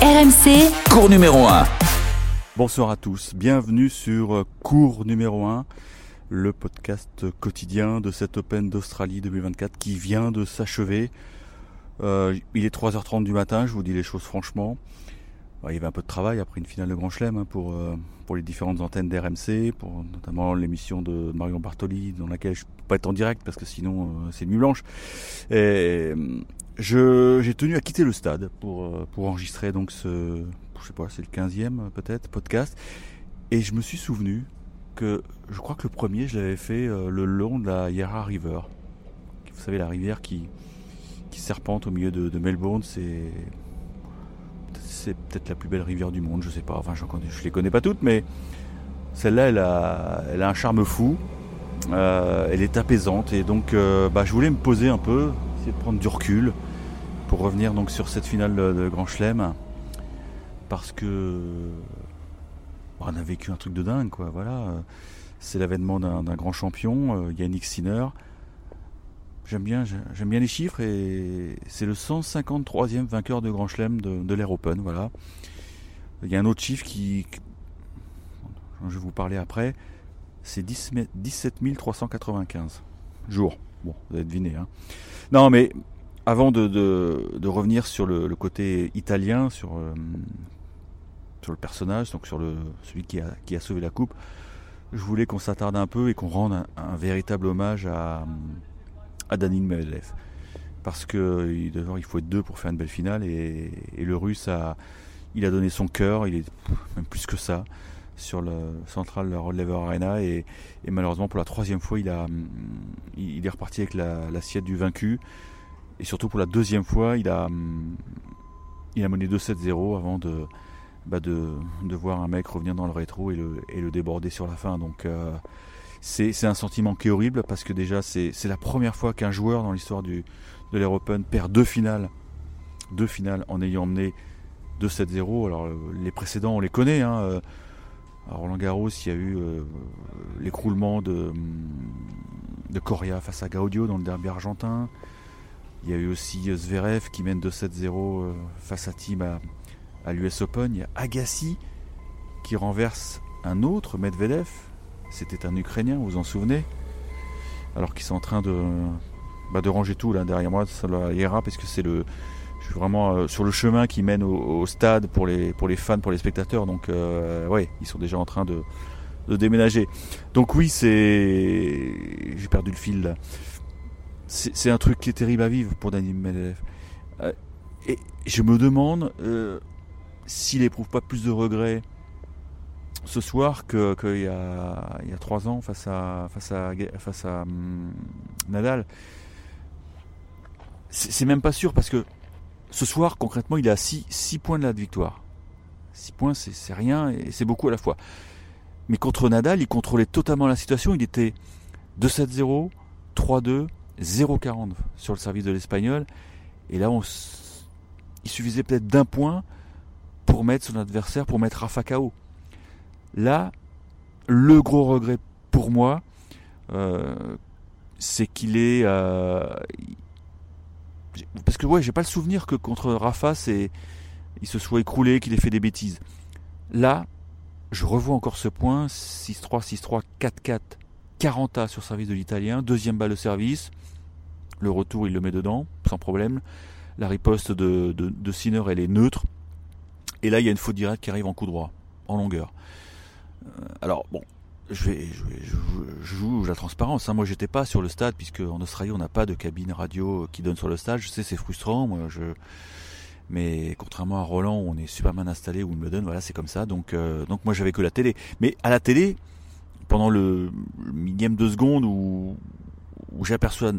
RMC, Cours numéro 1. Bonsoir à tous, bienvenue sur euh, Cours numéro 1, le podcast quotidien de cet Open d'Australie 2024 qui vient de s'achever. Euh, il est 3h30 du matin, je vous dis les choses franchement. il y avait un peu de travail après une finale de Grand Chelem hein, pour, euh, pour les différentes antennes d'RMC, pour notamment l'émission de Marion Bartoli dans laquelle je ne peux pas être en direct parce que sinon c'est nuit blanche. Et j'ai tenu à quitter le stade pour, euh, pour enregistrer donc ce, je sais pas, c'est le 15e peut-être podcast. Et je me suis souvenu que je crois que le premier, je l'avais fait euh, le long de la Yarra River. Vous savez, la rivière qui, qui serpente au milieu de, Melbourne, c'est c'est peut-être la plus belle rivière du monde, je sais pas. Enfin, je, je les connais pas toutes, mais celle-là, elle a, elle a un charme fou. Euh, elle est apaisante et donc euh, bah, je voulais me poser un peu, essayer de prendre du recul pour revenir donc sur cette finale de, Grand Chelem parce que bah, on a vécu un truc de dingue quoi. Voilà, c'est l'avènement d'un grand champion, euh, Yannick Sinner. J'aime bien, j'aime bien les chiffres et c'est le 153e vainqueur de Grand Chelem de, de l'Air Open. Voilà. Il y a un autre chiffre qui, je vais vous parler après, c'est 17 395 jours. Bon, vous avez deviné. Hein. Non, mais avant de, de, revenir sur le, côté italien, sur, euh, sur le personnage, donc sur le, celui qui a, qui a sauvé la coupe, je voulais qu'on s'attarde un peu et qu'on rende un, véritable hommage à, à Danil Medvedev. Parce que il faut être deux pour faire une belle finale et, le russe a, il a donné son cœur, il est même plus que ça sur le central Rod Laver Arena et, et, malheureusement pour la troisième fois il a il est reparti avec l'assiette la, du vaincu et surtout pour la deuxième fois il a il a mené 2-7-0 avant de, bah de de voir un mec revenir dans le rétro et le, et le déborder sur la fin donc euh, c'est un sentiment qui est horrible parce que déjà c'est la première fois qu'un joueur dans l'histoire de l'Air Open perd deux finales deux finales en ayant mené 2-7-0 alors les précédents on les connaît hein, à Roland Garros, il y a eu euh, l'écroulement de, de Coria face à Gaudio dans le derby argentin. Il y a eu aussi Zverev qui mène 2-7-0 euh, face à Tim à, à l'US Open. Il y a Agassi qui renverse un autre Medvedev. C'était un Ukrainien, vous vous en souvenez? Alors qu'ils sont en train de, bah, ranger tout là derrière moi, ça ira parce que c'est le, je suis vraiment euh, sur le chemin qui mène au, stade pour les, pour les fans, pour les spectateurs. Donc, euh, ouais, ils sont déjà en train de, de déménager. Donc, oui, c'est. J'ai perdu le fil là. C'est un truc qui est terrible à vivre pour Daniel Medvedev. Euh, et je me demande euh, s'il éprouve pas plus de regrets ce soir qu'il que y, a, y a trois ans face à, face à, hum, Nadal. C'est même pas sûr parce que ce soir, concrètement, il à 6, points de la victoire. 6 points, c'est rien et c'est beaucoup à la fois. Mais contre Nadal, il contrôlait totalement la situation. Il était 2-7-0, 3-2, 0-40 sur le service de l'Espagnol. Et là, il suffisait peut-être d'un point pour mettre son adversaire, pour mettre Rafa KO. Là, le gros regret pour moi, euh, c'est qu'il est, euh, parce que ouais, j'ai pas le souvenir que contre Rafa, il se soit écroulé, qu'il ait fait des bêtises. Là, je revois encore ce point 6-3, 6-3, 4-4, 40 A sur service de l'italien, deuxième balle de service. Le retour, il le met dedans, sans problème. La riposte de, de, elle est neutre. Et là, il y a une faute directe qui arrive en coup droit, en longueur. Euh, alors, bon, je, vais, je, joue la transparence. Hein. Moi, j'étais pas sur le stade puisque en Australie, on n'a pas de cabine radio qui donne sur le stade. Je sais, c'est frustrant. Moi, mais contrairement à Roland, on est super bien installé, où Wimbledon, voilà, c'est comme ça. Donc, euh, donc moi, j'avais que la télé. Mais à la télé, pendant le, millième de seconde où, j'aperçois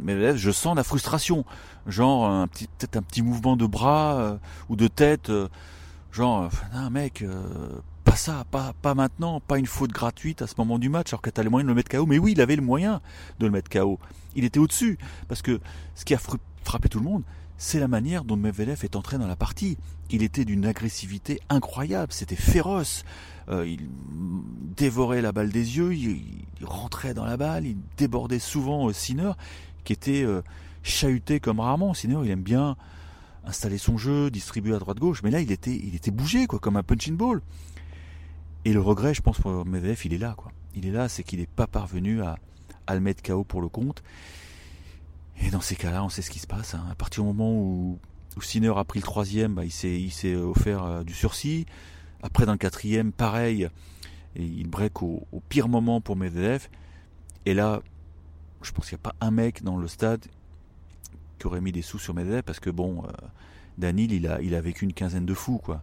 Medvedev, je sens la frustration. Genre un petit, peut-être un petit mouvement de bras euh, ou de tête. Euh, genre, non, mec pas ça, pas, pas maintenant, pas une faute gratuite à ce moment du match, alors que tu as les moyens de le mettre KO. Mais oui, il avait le moyen de le mettre KO. Il était au-dessus. Parce que ce qui a frappé tout le monde, c'est la manière dont Medvedev est entré dans la partie. Il était d'une agressivité incroyable, c'était féroce. Euh, il dévorait la balle des yeux, il, rentrait dans la balle, il débordait souvent euh, Sinner, qui était euh, chahuté comme rarement. Sinner, il aime bien installer son jeu, distribuer à droite gauche, mais là il était, il était bougé quoi, comme un punching ball. Et le regret, je pense pour Medvedev, il est là quoi. Il est là, c'est qu'il n'est pas parvenu à, le mettre KO pour le compte. Et dans ces cas-là, on sait ce qui se passe. Hein. À partir du moment où, Sinner a pris le troisième, bah, il s'est offert du sursis. Après, dans le quatrième, pareil, et il break au, pire moment pour Medvedev. Et là, je pense qu'il n'y a pas un mec dans le stade qui aurait mis des sous sur Medvedev parce que bon, euh, Danil, il a, il a vécu une quinzaine de fous, quoi.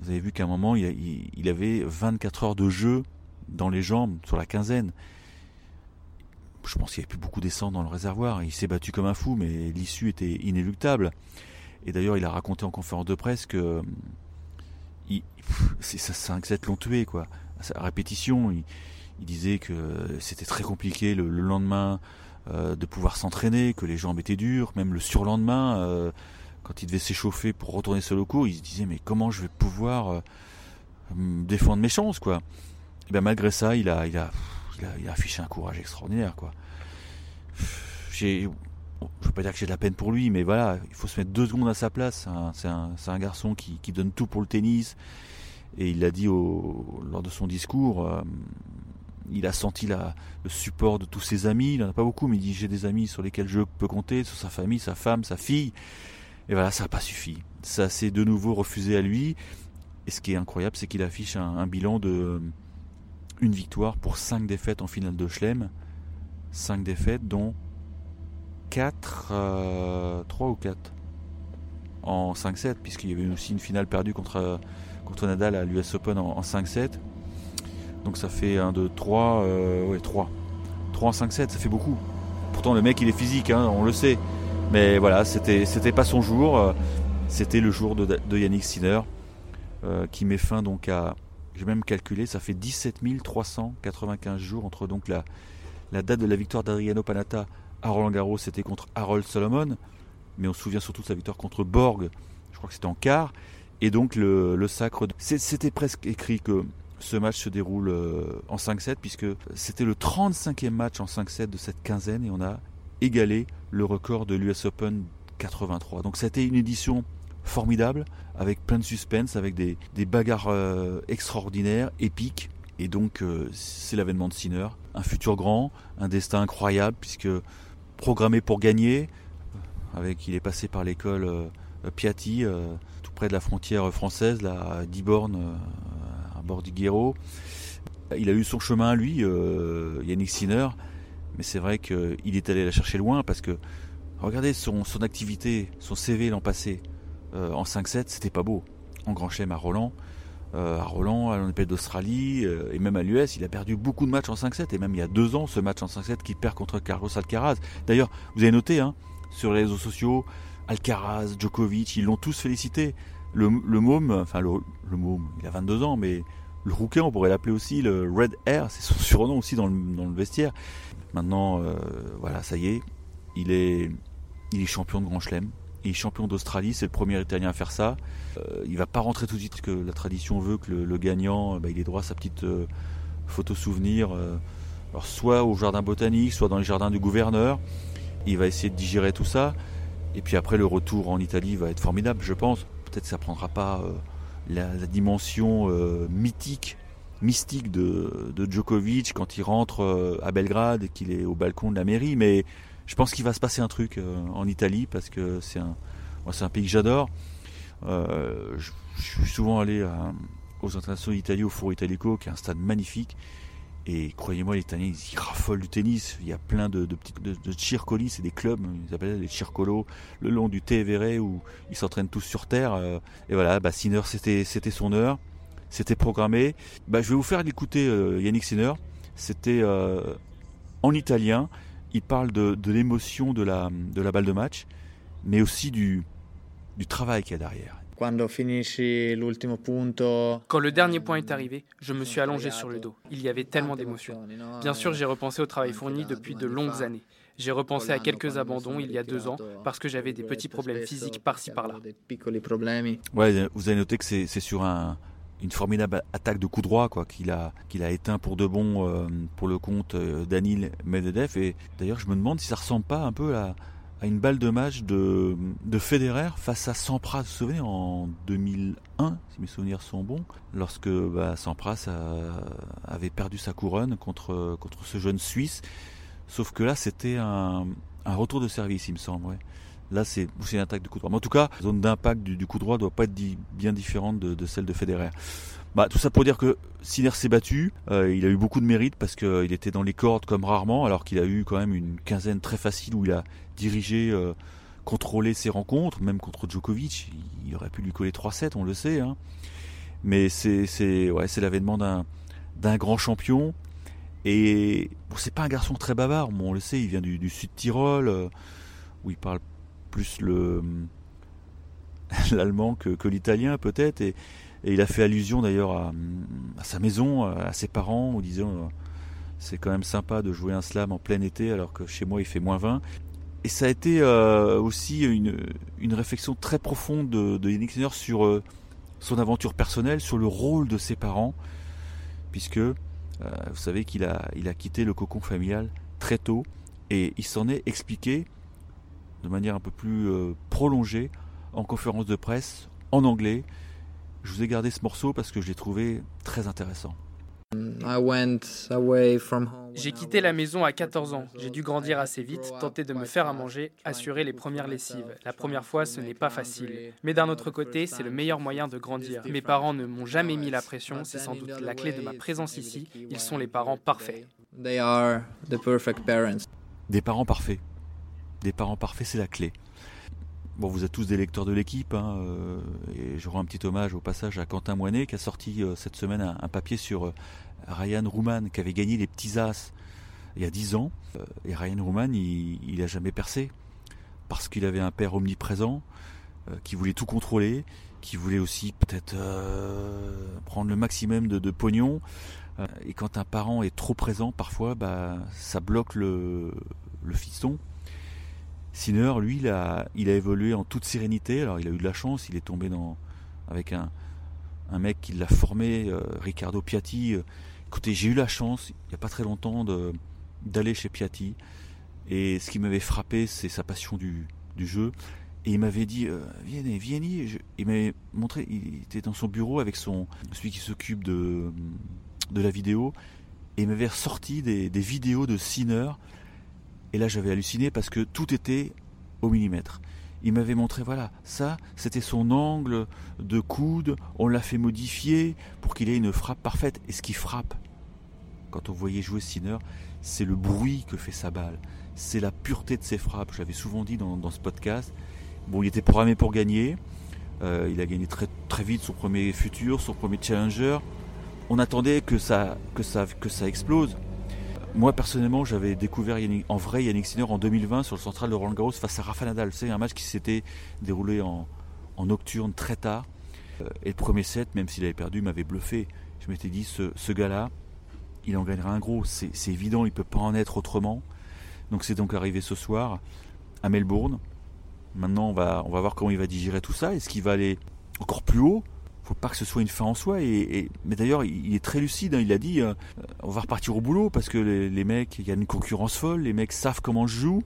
Vous avez vu qu'à un moment, il, avait 24 heures de jeu dans les jambes, sur la quinzaine. Je pense qu'il n'y avait plus beaucoup d'essence dans le réservoir. Il s'est battu comme un fou, mais l'issue était inéluctable. Et d'ailleurs, il a raconté en conférence de presse que il, ça, 5-7 l'ont tué, quoi. À répétition, il, disait que c'était très compliqué le, lendemain euh, de pouvoir s'entraîner, que les jambes étaient dures, même le surlendemain, euh, quand il devait s'échauffer pour retourner sur le cours, il se disait mais comment je vais pouvoir euh, défendre mes chances, quoi. Et ben malgré ça, il a, affiché un courage extraordinaire, quoi. Je veux pas dire que j'ai de la peine pour lui, mais voilà, il faut se mettre deux secondes à sa place. C'est un, garçon qui, donne tout pour le tennis. Et il l'a dit lors de son discours, euh, il a senti le support de tous ses amis. Il n'en a pas beaucoup, mais il dit j'ai des amis sur lesquels je peux compter, sur sa famille, sa femme, sa fille. Et voilà, ça n'a pas suffi. Ça s'est de nouveau refusé à lui. Et ce qui est incroyable, c'est qu'il affiche un, bilan de une victoire pour cinq défaites en finale de Chelem. Cinq défaites, dont 4, 3 euh, ou 4 en 5-7, puisqu'il y avait aussi une finale perdue contre, Nadal à l'US Open en, 5-7. Donc ça fait 1, 2, 3, ouais, 3. 3 en 5-7, ça fait beaucoup. Pourtant, le mec, il est physique, hein, on le sait. Mais voilà, c'était, c'était pas son jour. Euh, c'était le jour de, Yannick Sinner, euh, qui met fin donc à. J'ai même calculé, ça fait 17 395 jours entre donc la, la date de la victoire d'Adriano Panata à Roland Garros, c'était contre Harold Solomon, mais on se souvient surtout de sa victoire contre Borg, je crois que c'était en quart, et donc le, sacre. C'était presque écrit que ce match se déroule euh, en 5-7, puisque c'était le 35e match en 5-7 de cette quinzaine, et on a égalé le record de l'US Open 83. Donc c'était une édition formidable, avec plein de suspense, avec des, bagarres euh, extraordinaires, épiques. Et donc euh, c'est l'avènement de Sinner, un futur grand, un destin incroyable, puisque programmé pour gagner. Avec, il est passé par l'école euh, Piatti, euh, tout près de la frontière française, là, à Diborne, euh, à bord du Guéraud. Il a eu son chemin, lui, Yannick Sinner, mais c'est vrai qu'il est allé la chercher loin parce que, regardez son, activité, son CV l'an passé, en 5-7, c'était pas beau. En Grand Chelem à Roland, à Roland, à l'Olympique d'Australie euh, et même à l'US, il a perdu beaucoup de matchs en 5-7 et même il y a deux ans ce match en 5-7 qu'il perd contre Carlos Alcaraz. D'ailleurs, vous avez noté hein, sur les réseaux sociaux, Alcaraz, Djokovic, ils l'ont tous félicité. Le, môme, enfin le, le, môme, il a 22 ans, mais le rouquin, on pourrait l'appeler aussi le Red Air, c'est son surnom aussi dans le, dans le vestiaire. Maintenant, euh, voilà, ça y est, il est, il est champion de Grand Chelem, est champion d'Australie, c'est le premier Italien à faire ça. Euh, il va pas rentrer tout de suite, que la tradition veut que le, gagnant, bah, il ait droit à sa petite euh, photo souvenir, euh, alors soit au jardin botanique, soit dans les jardins du gouverneur. Il va essayer de digérer tout ça. Et puis après, le retour en Italie va être formidable, je pense. Peut-être que ça prendra pas la, dimension mythique, mystique de, de, Djokovic quand il rentre à Belgrade et qu'il est au balcon de la mairie, mais je pense qu'il va se passer un truc en Italie parce que c'est un, un pays que j'adore. Euh, je, suis souvent allé aux internationaux d'Italie, au Foro Italico, qui est un stade magnifique. Et croyez-moi, les Italiens, ils raffolent du tennis. Il y a plein de, de, de, de c'est des clubs, ils appellent les circolos, le long du Tevere où ils s'entraînent tous sur terre. Euh, et voilà, bah, Sinner, c'était, c'était son heure, c'était programmé. Bah, je vais vous faire l'écouter euh, Yannick Sinner. C'était en italien. Il parle de, de l'émotion de la, de la balle de match, mais aussi du, du travail qu'il y a derrière. Quand le dernier point est arrivé, je me suis allongé sur le dos. Il y avait tellement d'émotions. Bien sûr, j'ai repensé au travail fourni depuis de longues années. J'ai repensé à quelques abandons il y a deux ans parce que j'avais des petits problèmes physiques par-ci par-là. Ouais, vous avez noté que c'est sur un, une formidable attaque de coup droit quoi qu'il a qu'il a éteint pour de bon euh, pour le compte euh, Danil Medvedev et d'ailleurs je me demande si ça ressemble pas un peu à une balle de match de, de Federer face à Sampras. Vous vous souvenez, en 2001, si mes souvenirs sont bons, lorsque bah, Sampras avait perdu sa couronne contre, contre ce jeune Suisse. Sauf que là, c'était un, retour de service, il me semble. Là, c'est une attaque de coup droit. Mais en tout cas, la zone d'impact du, coup droit ne doit pas être bien différente de, celle de Federer. Bah, tout ça pour dire que Sinner s'est battu. Euh, il a eu beaucoup de mérite parce qu'il était dans les cordes comme rarement, alors qu'il a eu quand même une quinzaine très facile où il a dirigé, euh, contrôlé ses rencontres, même contre Djokovic. Il, aurait pu lui coller 3-7, on le sait. Hein. Mais c'est ouais, l'avènement d'un grand champion. Et bon, c'est pas un garçon très bavard, on le sait, il vient du, sud Tyrol, euh, où il parle plus le l'allemand que, que l'italien peut-être. Et, et il a fait allusion d'ailleurs à, sa maison, à ses parents, en disant euh, c'est quand même sympa de jouer un slam en plein été alors que chez moi il fait moins 20. Et ça a été euh, aussi une, une, réflexion très profonde de, de Yannick Sinner sur euh, son aventure personnelle, sur le rôle de ses parents, puisque vous savez qu'il a, il a quitté le cocon familial très tôt et il s'en est expliqué de manière un peu plus prolongée en conférence de presse en anglais je vous ai gardé ce morceau parce que je l'ai trouvé très intéressant. J'ai quitté la maison à 14 ans. J'ai dû grandir assez vite, tenter de me faire à manger, assurer les premières lessives. La première fois, ce n'est pas facile. Mais d'un autre côté, c'est le meilleur moyen de grandir. Mes parents ne m'ont jamais mis la pression, c'est sans doute la clé de ma présence ici. Ils sont les parents parfaits. Des parents parfaits. Des parents parfaits, c'est la clé. Bon, vous êtes tous des lecteurs de l'équipe, hein, euh, et je rends un petit hommage au passage à Quentin Moinet qui a sorti euh, cette semaine un, papier sur euh, Ryan Rouman qui avait gagné les petits as il y a 10 ans. et Ryan Rouman, il n'a jamais percé parce qu'il avait un père omniprésent qui voulait tout contrôler, qui voulait aussi peut-être prendre le maximum de, pognon. et quand un parent est trop présent, parfois, bah, ça bloque le, le fiston. Sinner, lui, il a, évolué en toute sérénité. Alors, il a eu de la chance, il est tombé dans, avec un, mec qui l'a formé, euh, Riccardo Piatti. Euh, écoutez, j'ai eu la chance, il n'y a pas très longtemps, d'aller chez Piatti. Et ce qui m'avait frappé, c'est sa passion du, jeu. Et il m'avait dit, euh, viens, viens, il m'avait montré, il était dans son bureau avec son, celui qui s'occupe de, de la vidéo. Et il m'avait ressorti des, des vidéos de Sinner et là, j'avais halluciné parce que tout était au millimètre. Il m'avait montré, voilà, ça, c'était son angle de coude, on l'a fait modifier pour qu'il ait une frappe parfaite. Et ce qui frappe, quand on voyait jouer Sinner, c'est le bruit que fait sa balle, c'est la pureté de ses frappes. J'avais souvent dit dans, ce podcast. Bon, il était programmé pour gagner. Euh, il a gagné très, vite son premier futur, son premier challenger. On attendait que ça explose. Moi personnellement, j'avais découvert en vrai Yannick Sinner en 2020 sur le central de Roland Garros face à Rafa Nadal. C'est un match qui s'était déroulé en, nocturne très tard. Euh, et le premier set, même s'il avait perdu, m'avait bluffé. Je m'étais dit, ce, gars-là, il en gagnera un gros. C'est évident, il ne peut pas en être autrement. Donc c'est donc arrivé ce soir à Melbourne. Maintenant, on va, on va voir comment il va digérer tout ça. Est-ce qu'il va aller encore plus haut? Faut pas que ce soit une fin en soi. Et, mais d'ailleurs, il est très lucide. Hein. il a dit, euh, on va repartir au boulot parce que les, mecs, il y a une concurrence folle. Les mecs savent comment je joue.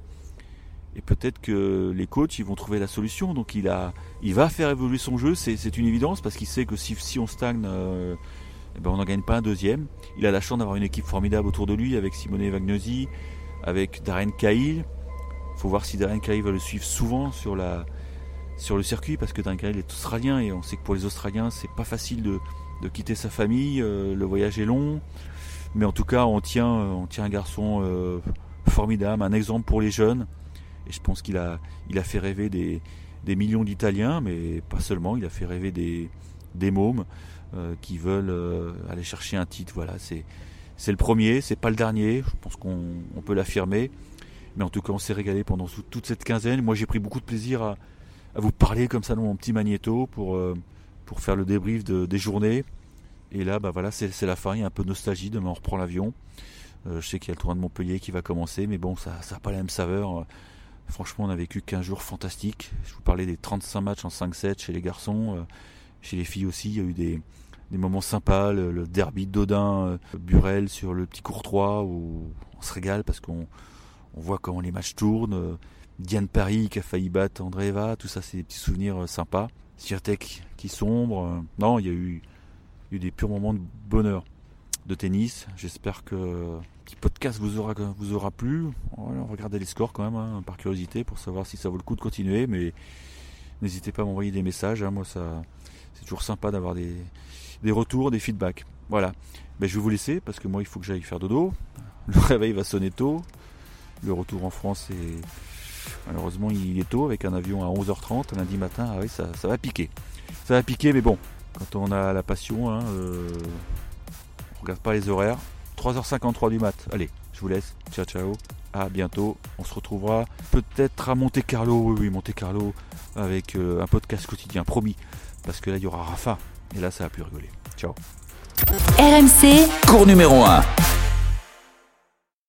Et peut-être que les coachs, ils vont trouver la solution. Donc il a, il va faire évoluer son jeu. C'est une évidence parce qu'il sait que si, si on stagne, euh, eh ben on n'en gagne pas un deuxième. Il a la chance d'avoir une équipe formidable autour de lui avec Simone Vagnosi, avec Darren Cahill. Faut voir si Darren Cahill va le suivre souvent sur la, sur le circuit parce que Duncan est australien et on sait que pour les Australiens c'est pas facile de, quitter sa famille, euh, le voyage est long, mais en tout cas on tient, on tient un garçon euh, formidable, un exemple pour les jeunes et je pense qu'il a, il a fait rêver des, millions d'Italiens, mais pas seulement, il a fait rêver des, des mômes euh, qui veulent aller chercher un titre. Voilà, c'est le premier, c'est pas le dernier, je pense qu'on peut l'affirmer. Mais en tout cas, on s'est régalé pendant toute cette quinzaine. Moi, j'ai pris beaucoup de plaisir à, à vous parler comme ça dans mon petit magnéto pour, euh, pour faire le débrief de, des journées. Et là, bah voilà, c'est la fin, il y a un peu de nostalgie, demain on reprend l'avion. Euh, je sais qu'il y a le tournoi de Montpellier qui va commencer, mais bon, ça n'a pas la même saveur. Franchement, on a vécu 15 jours fantastiques. Je vous parlais des 35 matchs en 5-7 chez les garçons. Euh, chez les filles aussi, il y a eu des, des moments sympas. Le, derby d'Odin, Burel sur le petit Courtois, où on se régale parce qu'on on voit comment les matchs tournent Diane Paris qui a failli battre André Eva, tout ça c'est des petits souvenirs sympas. Sirtec qui sombre. non, il y a eu, des purs moments de bonheur de tennis. J'espère que le petit podcast vous aura, vous aura plu. Regardez les scores quand même, hein, par curiosité, pour savoir si ça vaut le coup de continuer. Mais n'hésitez pas à m'envoyer des messages. Hein. moi, ça, c'est toujours sympa d'avoir des, des retours, des feedbacks. Voilà. Ben, je vais vous laisser parce que moi, il faut que j'aille faire dodo. Le réveil va sonner tôt. Le retour en France est. Malheureusement, il est tôt avec un avion à 11h30 lundi matin. Ah oui, ça, va piquer. Ça va piquer, mais bon, quand on a la passion, hein, euh, on regarde pas les horaires. 3h53 du mat. Allez, je vous laisse. Ciao, ciao. À bientôt. On se retrouvera peut-être à Monte Carlo. Oui, oui, Monte Carlo avec euh, un podcast quotidien, promis. Parce que là, il y aura Rafa. Et là, ça va plus rigoler. Ciao. RMC, cours numéro 1.